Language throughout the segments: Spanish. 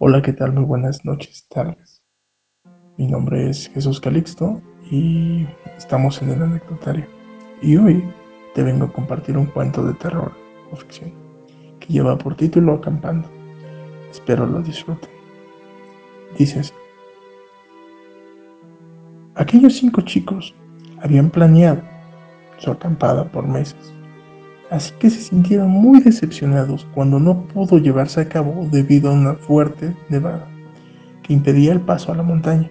Hola, ¿qué tal? Muy buenas noches, tardes. Mi nombre es Jesús Calixto y estamos en el anecdotario. Y hoy te vengo a compartir un cuento de terror o ficción que lleva por título Acampando. Espero lo disfruten. Dice así. Aquellos cinco chicos habían planeado su acampada por meses así que se sintieron muy decepcionados cuando no pudo llevarse a cabo debido a una fuerte nevada que impedía el paso a la montaña.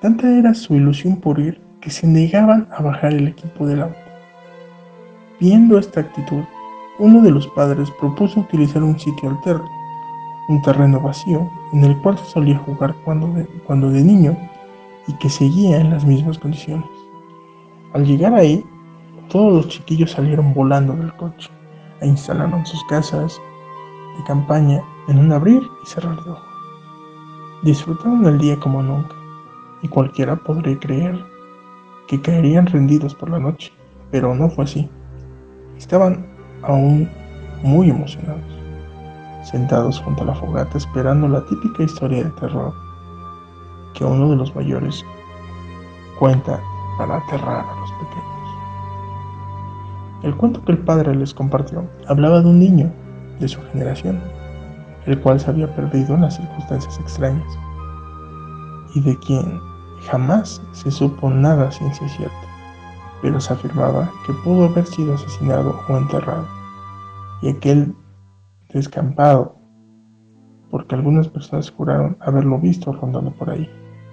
Tanta era su ilusión por ir que se negaban a bajar el equipo del auto. Viendo esta actitud, uno de los padres propuso utilizar un sitio alterno, un terreno vacío en el cual se solía jugar cuando de, cuando de niño y que seguía en las mismas condiciones. Al llegar ahí, todos los chiquillos salieron volando del coche e instalaron sus casas de campaña en un abrir y cerrar de ojos. Disfrutaron el día como nunca, y cualquiera podría creer que caerían rendidos por la noche, pero no fue así. Estaban aún muy emocionados, sentados junto a la fogata esperando la típica historia de terror que uno de los mayores cuenta para aterrar a los pequeños. El cuento que el padre les compartió hablaba de un niño de su generación, el cual se había perdido en las circunstancias extrañas, y de quien jamás se supo nada ciencia cierta, pero se afirmaba que pudo haber sido asesinado o enterrado, y aquel descampado, porque algunas personas juraron haberlo visto rondando por ahí,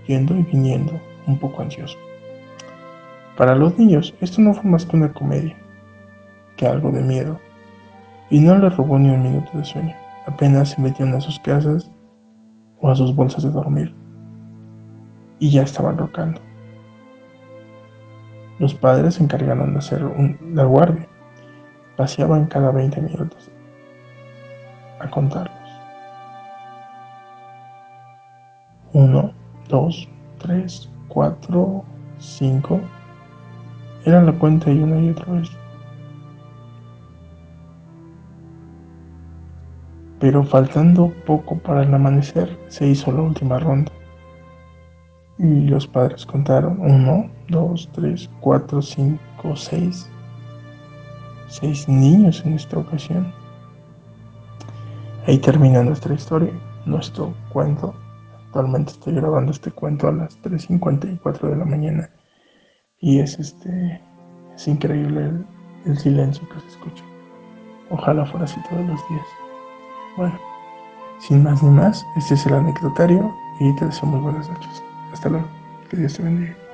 yendo y viniendo, un poco ansioso. Para los niños esto no fue más que una comedia, que algo de miedo, y no le robó ni un minuto de sueño. Apenas se metían a sus casas o a sus bolsas de dormir, y ya estaban rocando. Los padres se encargaron de hacer la guardia. Paseaban cada 20 minutos a contarlos. Uno, dos, tres, cuatro, cinco. Era la cuenta y una y otra vez. Pero faltando poco para el amanecer se hizo la última ronda. Y los padres contaron uno, dos, tres, cuatro, cinco, seis. Seis niños en esta ocasión. Ahí termina nuestra historia, nuestro cuento. Actualmente estoy grabando este cuento a las 3.54 de la mañana. Y es este. Es increíble el, el silencio que se escucha. Ojalá fuera así todos los días. Bueno, sin más ni más, este es el anecdotario y te deseo muy buenas noches. Hasta luego. Que Dios te bendiga.